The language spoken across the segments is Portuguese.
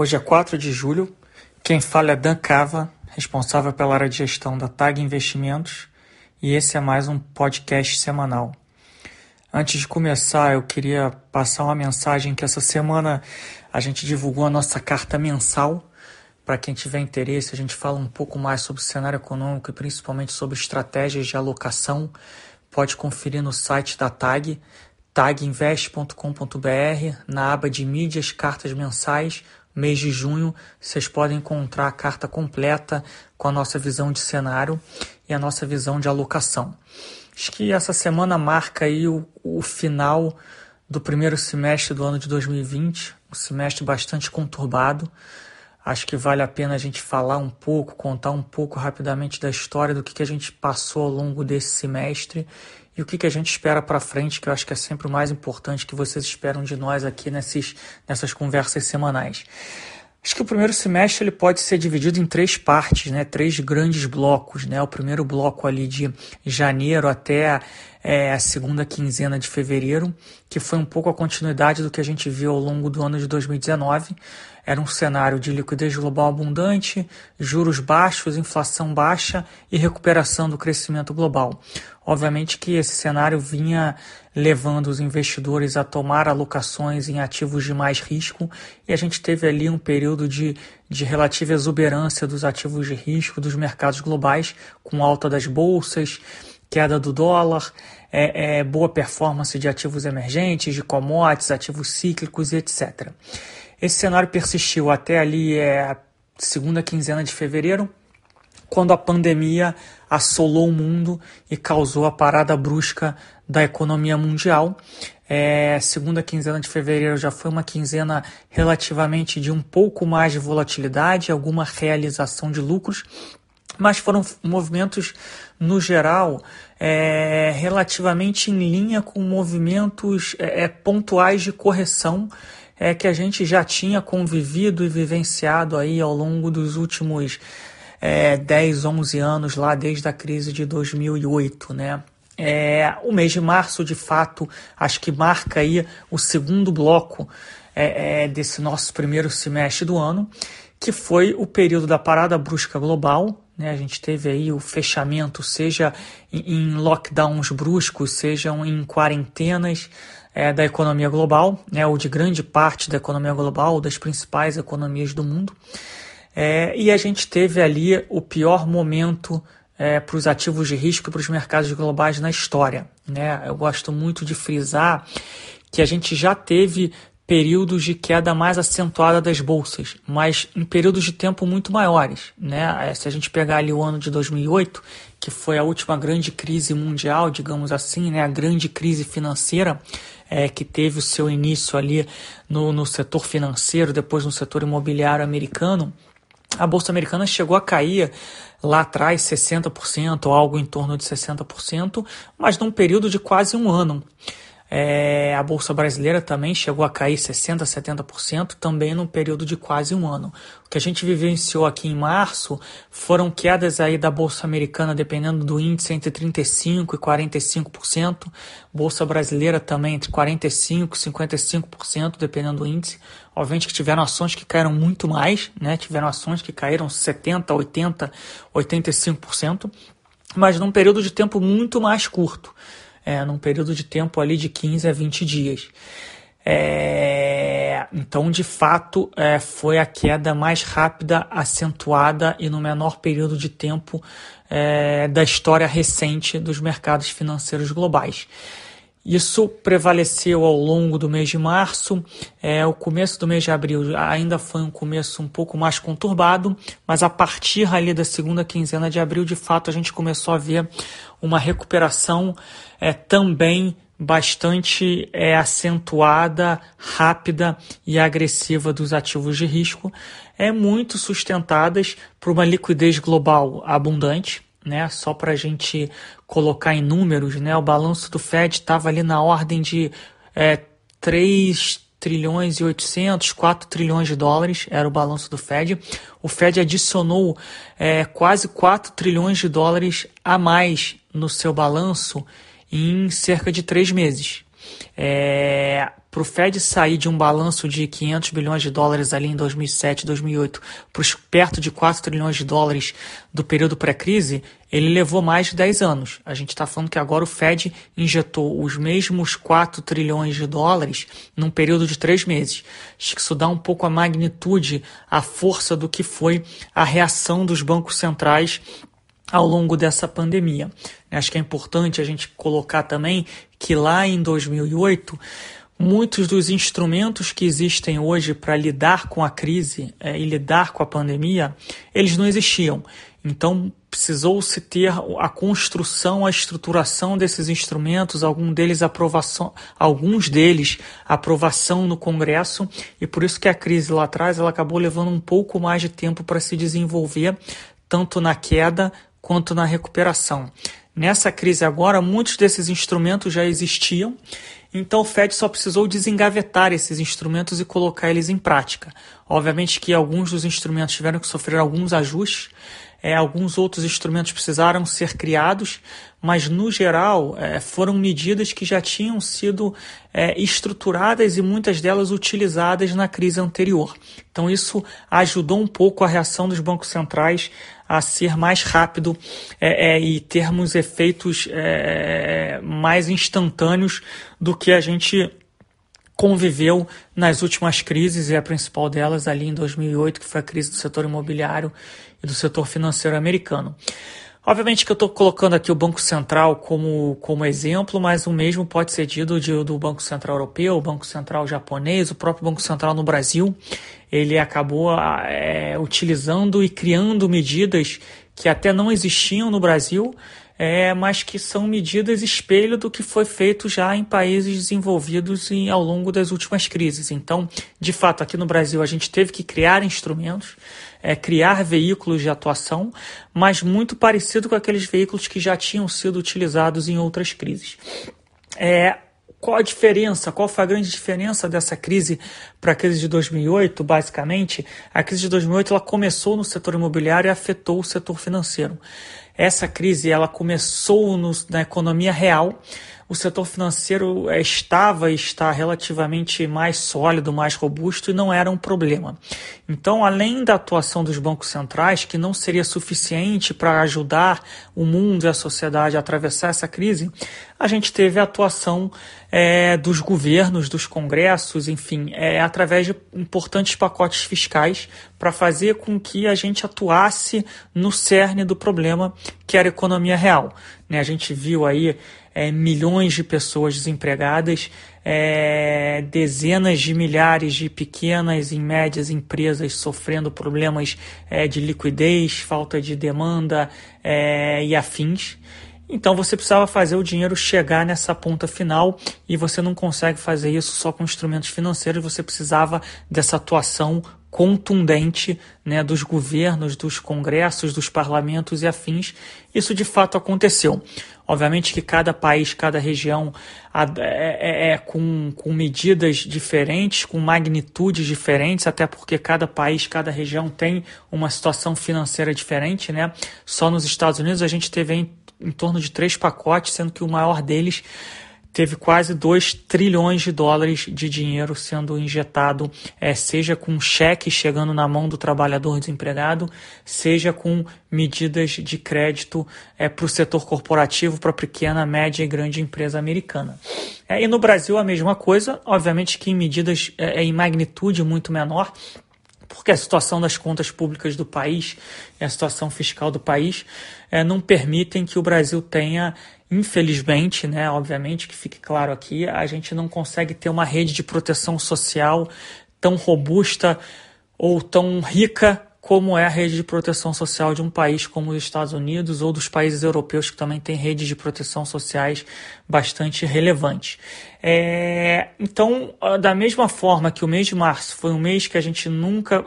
Hoje é 4 de julho. Quem fala é Dan Cava, responsável pela área de gestão da TAG Investimentos, e esse é mais um podcast semanal. Antes de começar, eu queria passar uma mensagem que essa semana a gente divulgou a nossa carta mensal. Para quem tiver interesse, a gente fala um pouco mais sobre o cenário econômico e principalmente sobre estratégias de alocação. Pode conferir no site da TAG, taginvest.com.br, na aba de mídias, cartas mensais, mês de junho, vocês podem encontrar a carta completa com a nossa visão de cenário e a nossa visão de alocação. Acho que essa semana marca aí o, o final do primeiro semestre do ano de 2020, um semestre bastante conturbado. Acho que vale a pena a gente falar um pouco, contar um pouco rapidamente da história do que, que a gente passou ao longo desse semestre e o que, que a gente espera para frente, que eu acho que é sempre o mais importante que vocês esperam de nós aqui nesses, nessas conversas semanais. Acho que o primeiro semestre ele pode ser dividido em três partes, né? três grandes blocos. Né? O primeiro bloco ali de janeiro até é, a segunda quinzena de fevereiro, que foi um pouco a continuidade do que a gente viu ao longo do ano de 2019. Era um cenário de liquidez global abundante, juros baixos, inflação baixa e recuperação do crescimento global. Obviamente que esse cenário vinha levando os investidores a tomar alocações em ativos de mais risco e a gente teve ali um período de, de relativa exuberância dos ativos de risco dos mercados globais, com alta das bolsas, queda do dólar, é, é, boa performance de ativos emergentes, de commodities, ativos cíclicos e etc. Esse cenário persistiu até ali é, segunda quinzena de fevereiro, quando a pandemia assolou o mundo e causou a parada brusca da economia mundial. É, segunda quinzena de fevereiro já foi uma quinzena relativamente de um pouco mais de volatilidade, alguma realização de lucros, mas foram movimentos, no geral, é, relativamente em linha com movimentos é, é pontuais de correção é que a gente já tinha convivido e vivenciado aí ao longo dos últimos é, 10, 11 anos, lá desde a crise de 2008, né? É, o mês de março, de fato, acho que marca aí o segundo bloco é, é, desse nosso primeiro semestre do ano, que foi o período da parada brusca global. Né? A gente teve aí o fechamento, seja em, em lockdowns bruscos, sejam em quarentenas, é, da economia global, né, ou de grande parte da economia global, das principais economias do mundo. É, e a gente teve ali o pior momento é, para os ativos de risco e para os mercados globais na história. Né? Eu gosto muito de frisar que a gente já teve períodos de queda mais acentuada das bolsas, mas em períodos de tempo muito maiores. Né? É, se a gente pegar ali o ano de 2008, que foi a última grande crise mundial, digamos assim, né? a grande crise financeira, é, que teve o seu início ali no, no setor financeiro, depois no setor imobiliário americano, a Bolsa Americana chegou a cair lá atrás 60%, ou algo em torno de 60%, mas num período de quase um ano. É, a Bolsa Brasileira também chegou a cair 60%, 70%, também num período de quase um ano. O que a gente vivenciou aqui em março foram quedas aí da Bolsa Americana, dependendo do índice, entre 35% e 45%. Bolsa Brasileira também entre 45% e 55%, dependendo do índice. Obviamente que tiveram ações que caíram muito mais, né? tiveram ações que caíram 70%, 80%, 85%, mas num período de tempo muito mais curto é, num período de tempo ali de 15 a 20 dias. É, então, de fato, é, foi a queda mais rápida, acentuada e no menor período de tempo é, da história recente dos mercados financeiros globais. Isso prevaleceu ao longo do mês de março. É, o começo do mês de abril ainda foi um começo um pouco mais conturbado, mas a partir ali da segunda quinzena de abril, de fato, a gente começou a ver uma recuperação é, também bastante é, acentuada, rápida e agressiva dos ativos de risco, é muito sustentadas por uma liquidez global abundante. Né, só para a gente colocar em números, né, o balanço do Fed estava ali na ordem de é, 3 trilhões e 800, 4 trilhões de dólares era o balanço do Fed. O Fed adicionou é, quase 4 trilhões de dólares a mais no seu balanço em cerca de três meses. É, para o Fed sair de um balanço de 500 bilhões de dólares ali em 2007, 2008, para perto de 4 trilhões de dólares do período pré-crise, ele levou mais de 10 anos. A gente está falando que agora o Fed injetou os mesmos 4 trilhões de dólares num período de 3 meses. Acho que isso dá um pouco a magnitude, a força do que foi a reação dos bancos centrais ao longo dessa pandemia. Acho que é importante a gente colocar também que lá em 2008 muitos dos instrumentos que existem hoje para lidar com a crise é, e lidar com a pandemia, eles não existiam. Então precisou-se ter a construção, a estruturação desses instrumentos, algum deles aprovação, alguns deles aprovação no Congresso, e por isso que a crise lá atrás ela acabou levando um pouco mais de tempo para se desenvolver, tanto na queda quanto na recuperação. Nessa crise agora, muitos desses instrumentos já existiam então o Fed só precisou desengavetar esses instrumentos e colocar eles em prática. Obviamente que alguns dos instrumentos tiveram que sofrer alguns ajustes, é, alguns outros instrumentos precisaram ser criados, mas no geral é, foram medidas que já tinham sido é, estruturadas e muitas delas utilizadas na crise anterior. Então isso ajudou um pouco a reação dos bancos centrais a ser mais rápido é, é, e termos efeitos é, mais instantâneos do que a gente conviveu nas últimas crises, e a principal delas ali em 2008, que foi a crise do setor imobiliário e do setor financeiro americano. Obviamente que eu estou colocando aqui o Banco Central como, como exemplo, mas o mesmo pode ser dito de, do Banco Central Europeu, o Banco Central Japonês, o próprio Banco Central no Brasil. Ele acabou é, utilizando e criando medidas que até não existiam no Brasil, é, mas que são medidas espelho do que foi feito já em países desenvolvidos em, ao longo das últimas crises. Então, de fato, aqui no Brasil a gente teve que criar instrumentos, é, criar veículos de atuação, mas muito parecido com aqueles veículos que já tinham sido utilizados em outras crises. É, qual a diferença? Qual foi a grande diferença dessa crise para a crise de 2008? Basicamente, a crise de 2008 ela começou no setor imobiliário e afetou o setor financeiro. Essa crise ela começou no, na economia real. O setor financeiro é, estava e está relativamente mais sólido, mais robusto e não era um problema. Então, além da atuação dos bancos centrais, que não seria suficiente para ajudar o mundo e a sociedade a atravessar essa crise, a gente teve a atuação é, dos governos, dos congressos, enfim, é, através de importantes pacotes fiscais para fazer com que a gente atuasse no cerne do problema, que era a economia real. Né? A gente viu aí é, milhões de pessoas desempregadas, é, dezenas de milhares de pequenas e médias empresas sofrendo problemas é, de liquidez, falta de demanda é, e afins. Então você precisava fazer o dinheiro chegar nessa ponta final e você não consegue fazer isso só com instrumentos financeiros, você precisava dessa atuação contundente né, dos governos, dos congressos, dos parlamentos e afins. Isso de fato aconteceu. Obviamente que cada país, cada região é, é, é, com, com medidas diferentes, com magnitudes diferentes, até porque cada país, cada região tem uma situação financeira diferente. Né? Só nos Estados Unidos a gente teve em torno de três pacotes, sendo que o maior deles teve quase 2 trilhões de dólares de dinheiro sendo injetado, é, seja com cheque chegando na mão do trabalhador desempregado, seja com medidas de crédito é, para o setor corporativo, para a pequena, média e grande empresa americana. É, e no Brasil a mesma coisa, obviamente que em medidas é, em magnitude muito menor, porque a situação das contas públicas do país a situação fiscal do país é, não permitem que o Brasil tenha, infelizmente, né, obviamente que fique claro aqui, a gente não consegue ter uma rede de proteção social tão robusta ou tão rica como é a rede de proteção social de um país como os Estados Unidos ou dos países europeus que também têm redes de proteção sociais bastante relevantes. É, então, da mesma forma que o mês de março foi um mês que a gente nunca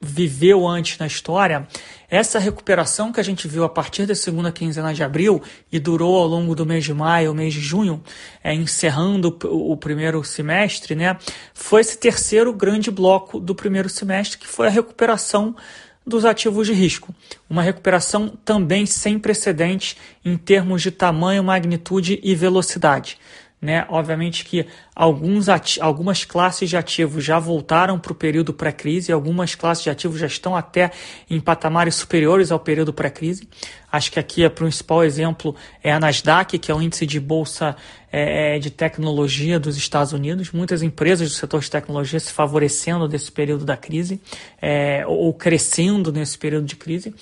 viveu antes na história, essa recuperação que a gente viu a partir da segunda quinzena de abril e durou ao longo do mês de maio, mês de junho, é, encerrando o, primeiro semestre, né, foi esse terceiro grande bloco do primeiro semestre, que foi a recuperação dos ativos de risco. Uma recuperação também sem precedentes em termos de tamanho, magnitude e velocidade. Né? Obviamente que alguns algumas classes de ativos já voltaram para o período pré-crise, algumas classes de ativos já estão até em patamares superiores ao período pré-crise. Acho que aqui o principal exemplo é a Nasdaq, que é o índice de bolsa é, é, de tecnologia dos Estados Unidos. Muitas empresas do setor de tecnologia se favorecendo desse período da crise, é, ou crescendo nesse período de crise.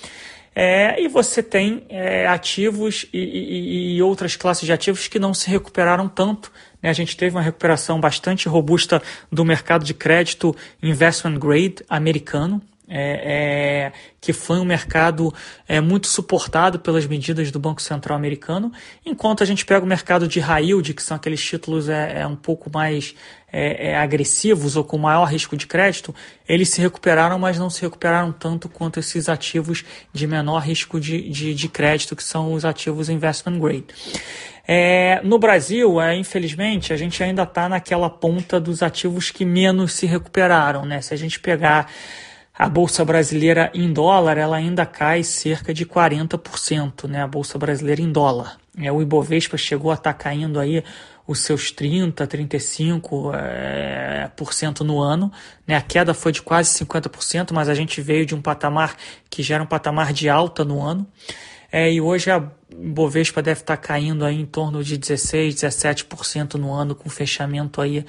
É, e você tem é, ativos e, e, e, outras classes de ativos que não se recuperaram tanto. Né? A gente teve uma recuperação bastante robusta do mercado de crédito investment grade americano, é, é, que foi um mercado é, muito suportado pelas medidas do Banco Central americano, enquanto a gente pega o mercado de high que são aqueles títulos é, é um pouco mais é, é, agressivos ou com maior risco de crédito, eles se recuperaram, mas não se recuperaram tanto quanto esses ativos de menor risco de, de, de crédito, que são os ativos investment grade. É, no Brasil, é, infelizmente, a gente ainda está naquela ponta dos ativos que menos se recuperaram. Né? Se a gente pegar a bolsa brasileira em dólar ela ainda cai cerca de 40%, né? A bolsa brasileira em dólar. É, o Ibovespa chegou a estar tá caindo aí os seus 30, 35 é, por cento no ano. Né? A queda foi de quase 50%, mas a gente veio de um patamar que já era um patamar de alta no ano. É, e hoje a Bovespa deve estar tá caindo aí em torno de 16, 17% no ano, com fechamento aí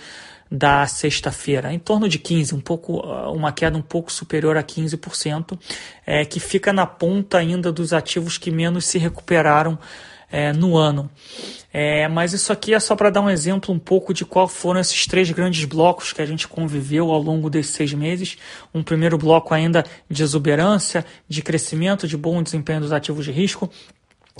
da sexta-feira, em torno de 15, um pouco, uma queda um pouco superior a 15%, é, que fica na ponta ainda dos ativos que menos se recuperaram é, no ano. É, mas isso aqui é só para dar um exemplo um pouco de qual foram esses três grandes blocos que a gente conviveu ao longo desses seis meses. Um primeiro bloco ainda de exuberância, de crescimento, de bom desempenho dos ativos de risco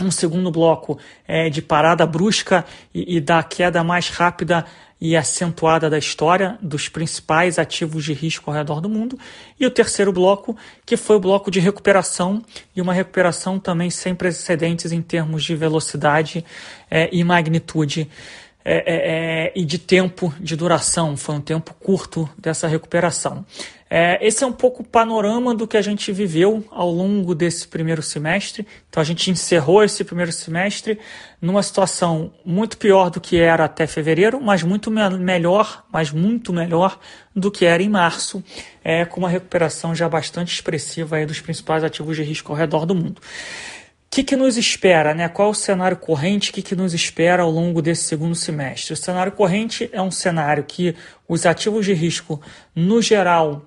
um segundo bloco é de parada brusca e, e da queda mais rápida e acentuada da história dos principais ativos de risco ao redor do mundo. E o terceiro bloco, que foi o bloco de recuperação, e uma recuperação também sem precedentes em termos de velocidade é, e magnitude. É, é, é e de tempo de duração, foi um tempo curto dessa recuperação. É, esse é um pouco o panorama do que a gente viveu ao longo desse primeiro semestre. Então a gente encerrou esse primeiro semestre numa situação muito pior do que era até fevereiro, mas muito me melhor, mas muito melhor do que era em março, é, com uma recuperação já bastante expressiva dos principais ativos de risco ao redor do mundo. O que, que, nos espera? Né? Qual o cenário corrente? O que, que nos espera ao longo desse segundo semestre? O cenário corrente é um cenário que os ativos de risco, no geral,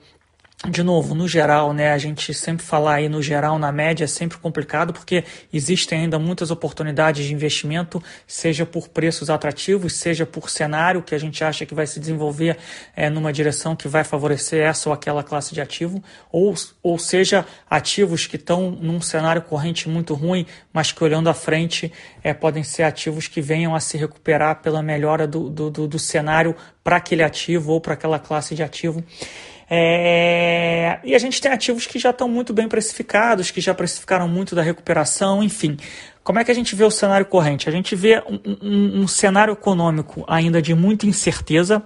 de novo, no geral, né, a gente sempre falar aí no geral, na média, é sempre complicado, porque existem ainda muitas oportunidades de investimento, seja por preços atrativos, seja por cenário que a gente acha que vai se desenvolver é, numa direção que vai favorecer essa ou aquela classe de ativo, ou, ou seja, ativos que estão num cenário corrente muito ruim, mas que olhando à frente é, podem ser ativos que venham a se recuperar pela melhora do, do, do, do cenário para aquele ativo ou para aquela classe de ativo. É, e a gente tem ativos que já estão muito bem precificados, que já precificaram muito da recuperação, enfim. Como é que a gente vê o cenário corrente? A gente vê um, um, um cenário econômico ainda de muita incerteza,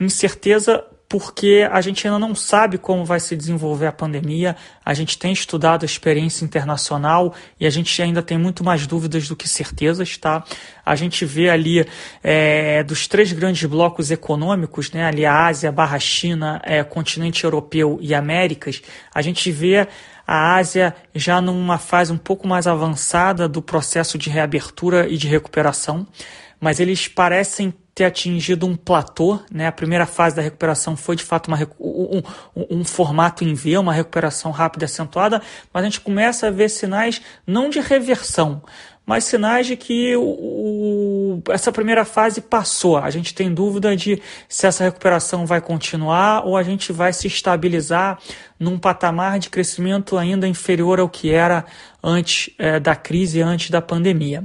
incerteza porque a gente ainda não sabe como vai se desenvolver a pandemia, a gente tem estudado a experiência internacional e a gente ainda tem muito mais dúvidas do que certezas, tá? A gente vê ali é, dos três grandes blocos econômicos, né, ali a Ásia, barra China, é, continente europeu e Américas, a gente vê a Ásia já numa fase um pouco mais avançada do processo de reabertura e de recuperação, mas eles parecem ter atingido um platô, né? A primeira fase da recuperação foi de fato uma, um, um, formato em V, uma recuperação rápida e acentuada, mas a gente começa a ver sinais não de reversão, mas sinais de que o, o, essa primeira fase passou. A gente tem dúvida de se essa recuperação vai continuar ou a gente vai se estabilizar num patamar de crescimento ainda inferior ao que era antes é, da crise, antes da pandemia.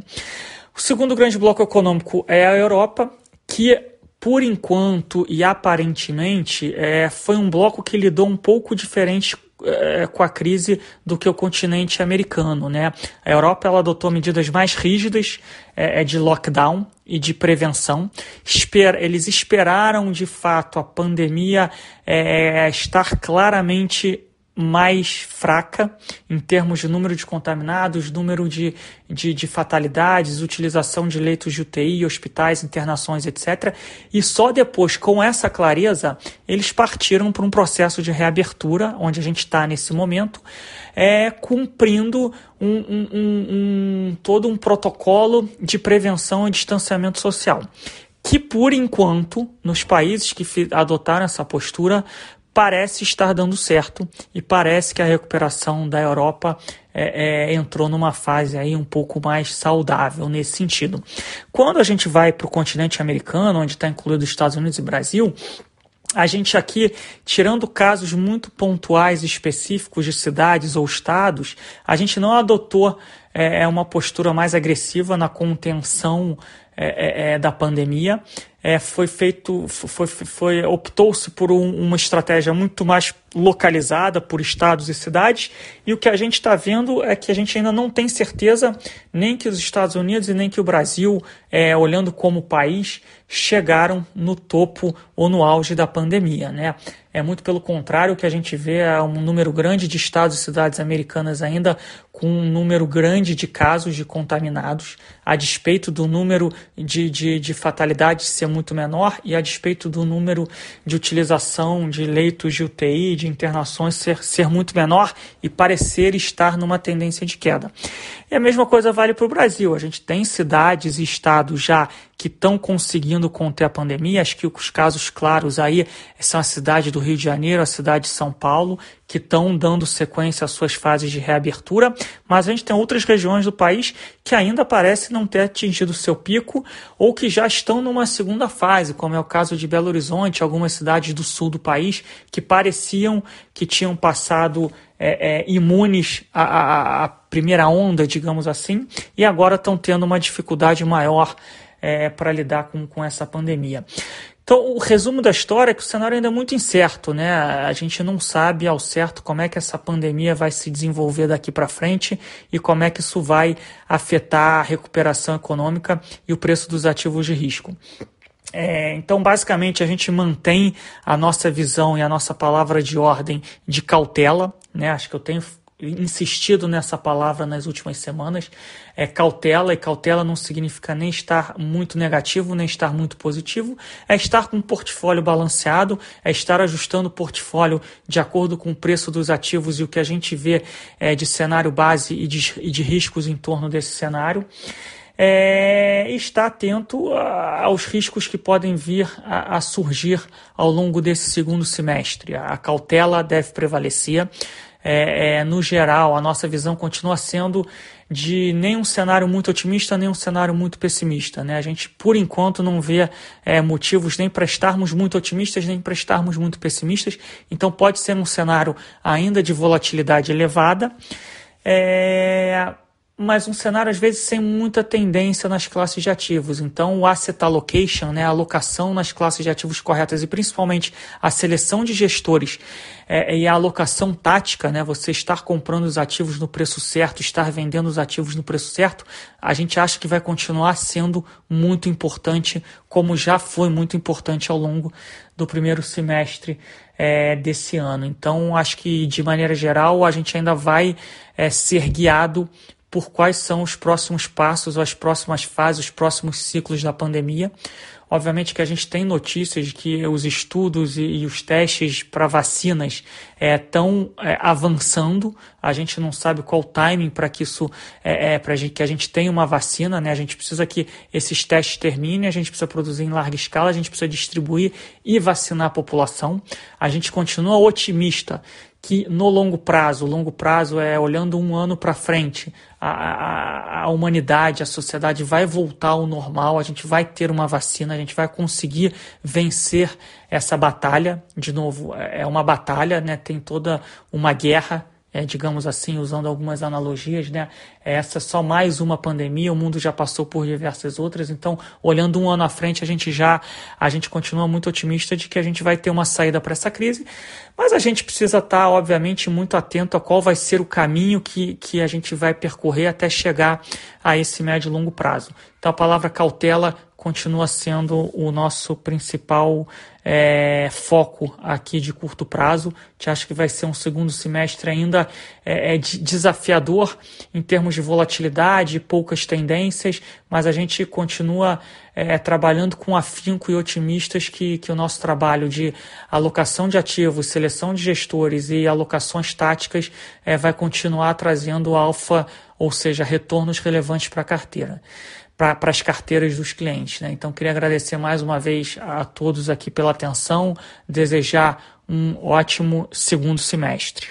O segundo grande bloco econômico é a Europa, que por enquanto e aparentemente é, foi um bloco que lidou um pouco diferente é, com a crise do que o continente americano, né? A Europa ela adotou medidas mais rígidas é, é de lockdown e de prevenção. Esper eles esperaram de fato a pandemia é, estar claramente mais fraca em termos de número de contaminados, número de, de, de, fatalidades, utilização de leitos de UTI, hospitais, internações, etc. E só depois, com essa clareza, eles partiram para um processo de reabertura, onde a gente está nesse momento, é, cumprindo um, um, um, todo um protocolo de prevenção e distanciamento social que por enquanto, nos países que adotaram essa postura, parece estar dando certo e parece que a recuperação da Europa é, é, entrou numa fase aí um pouco mais saudável nesse sentido. Quando a gente vai para o continente americano, onde está incluído Estados Unidos e Brasil, a gente aqui, tirando casos muito pontuais específicos de cidades ou estados, a gente não adotou é, uma postura mais agressiva na contenção é, é, é da pandemia é, foi feito, foi, foi optou-se por um, uma estratégia muito mais localizada por estados e cidades, e o que a gente está vendo é que a gente ainda não tem certeza nem que os Estados Unidos e nem que o Brasil, é, olhando como país, chegaram no topo ou no auge da pandemia. Né? É muito pelo contrário que a gente vê é um número grande de estados e cidades americanas ainda com um número grande de casos de contaminados, a despeito do número de, de, de fatalidades ser muito menor e a despeito do número de utilização de leitos de UTI, de internações ser, ser muito menor e parecer estar numa tendência de queda. E a mesma coisa vale para o Brasil. A gente tem cidades e estados já que estão conseguindo conter a pandemia. Acho que os casos claros aí são a cidade do Rio de Janeiro, a cidade de São Paulo, que estão dando sequência às suas fases de reabertura, mas a gente tem outras regiões do país que ainda parecem não ter atingido seu pico ou que já estão numa segunda fase, como é o caso de Belo Horizonte, algumas cidades do sul do país que pareciam que tinham passado é, é, imunes à, à, primeira onda, digamos assim, e agora estão tendo uma dificuldade maior é, para lidar com, com essa pandemia. Então, o resumo da história é que o cenário ainda é muito incerto, né? A gente não sabe ao certo como é que essa pandemia vai se desenvolver daqui para frente e como é que isso vai afetar a recuperação econômica e o preço dos ativos de risco. É, então, basicamente, a gente mantém a nossa visão e a nossa palavra de ordem de cautela, né? Acho que eu tenho insistido nessa palavra nas últimas semanas. É cautela, e cautela não significa nem estar muito negativo, nem estar muito positivo. É estar com um portfólio balanceado, é estar ajustando o portfólio de acordo com o preço dos ativos e o que a gente vê é, de cenário base e de, e de riscos em torno desse cenário. É, estar atento aos riscos que podem vir a, a, surgir ao longo desse segundo semestre. A cautela deve prevalecer é, é, no geral, a nossa visão continua sendo de nem um cenário muito otimista, nem um cenário muito pessimista. Né? A gente, por enquanto, não vê é, motivos nem para estarmos muito otimistas, nem para estarmos muito pessimistas. Então, pode ser um cenário ainda de volatilidade elevada. É, mas um cenário às vezes sem muita tendência nas classes de ativos. Então, o asset allocation, né, a alocação nas classes de ativos corretas e principalmente a seleção de gestores é, e a alocação tática, né, você estar comprando os ativos no preço certo, estar vendendo os ativos no preço certo, a gente acha que vai continuar sendo muito importante, como já foi muito importante ao longo do primeiro semestre é, desse ano. Então, acho que de maneira geral a gente ainda vai é, ser guiado por quais são os próximos passos, as próximas fases, os próximos ciclos da pandemia. Obviamente que a gente tem notícias de que os estudos e, e os testes para vacinas estão é, é, avançando. A gente não sabe qual o timing para que isso é, é para que a gente tenha uma vacina, né? A gente precisa que esses testes terminem, a gente precisa produzir em larga escala, a gente precisa distribuir e vacinar a população. A gente continua otimista que no longo prazo, longo prazo é olhando um ano para frente, a, a, a, humanidade, a sociedade vai voltar ao normal, a gente vai ter uma vacina, a gente vai conseguir vencer essa batalha. De novo, é uma batalha, né? tem toda uma guerra é, digamos assim, usando algumas analogias, né? Essa é só mais uma pandemia, o mundo já passou por diversas outras, então, olhando um ano à frente, a gente já, a gente continua muito otimista de que a gente vai ter uma saída para essa crise, mas a gente precisa estar, tá, obviamente, muito atento a qual vai ser o caminho que, que a gente vai percorrer até chegar a esse médio e longo prazo. Então, a palavra cautela continua sendo o nosso principal é, foco aqui de curto prazo. Te acho que vai ser um segundo semestre ainda é, é desafiador em termos de volatilidade, poucas tendências, mas a gente continua é, trabalhando com afinco e otimistas que, que o nosso trabalho de alocação de ativos, seleção de gestores e alocações táticas é, vai continuar trazendo alfa, ou seja, retornos relevantes para a carteira para as carteiras dos clientes. Né? Então, queria agradecer mais uma vez a todos aqui pela atenção, desejar um ótimo segundo semestre.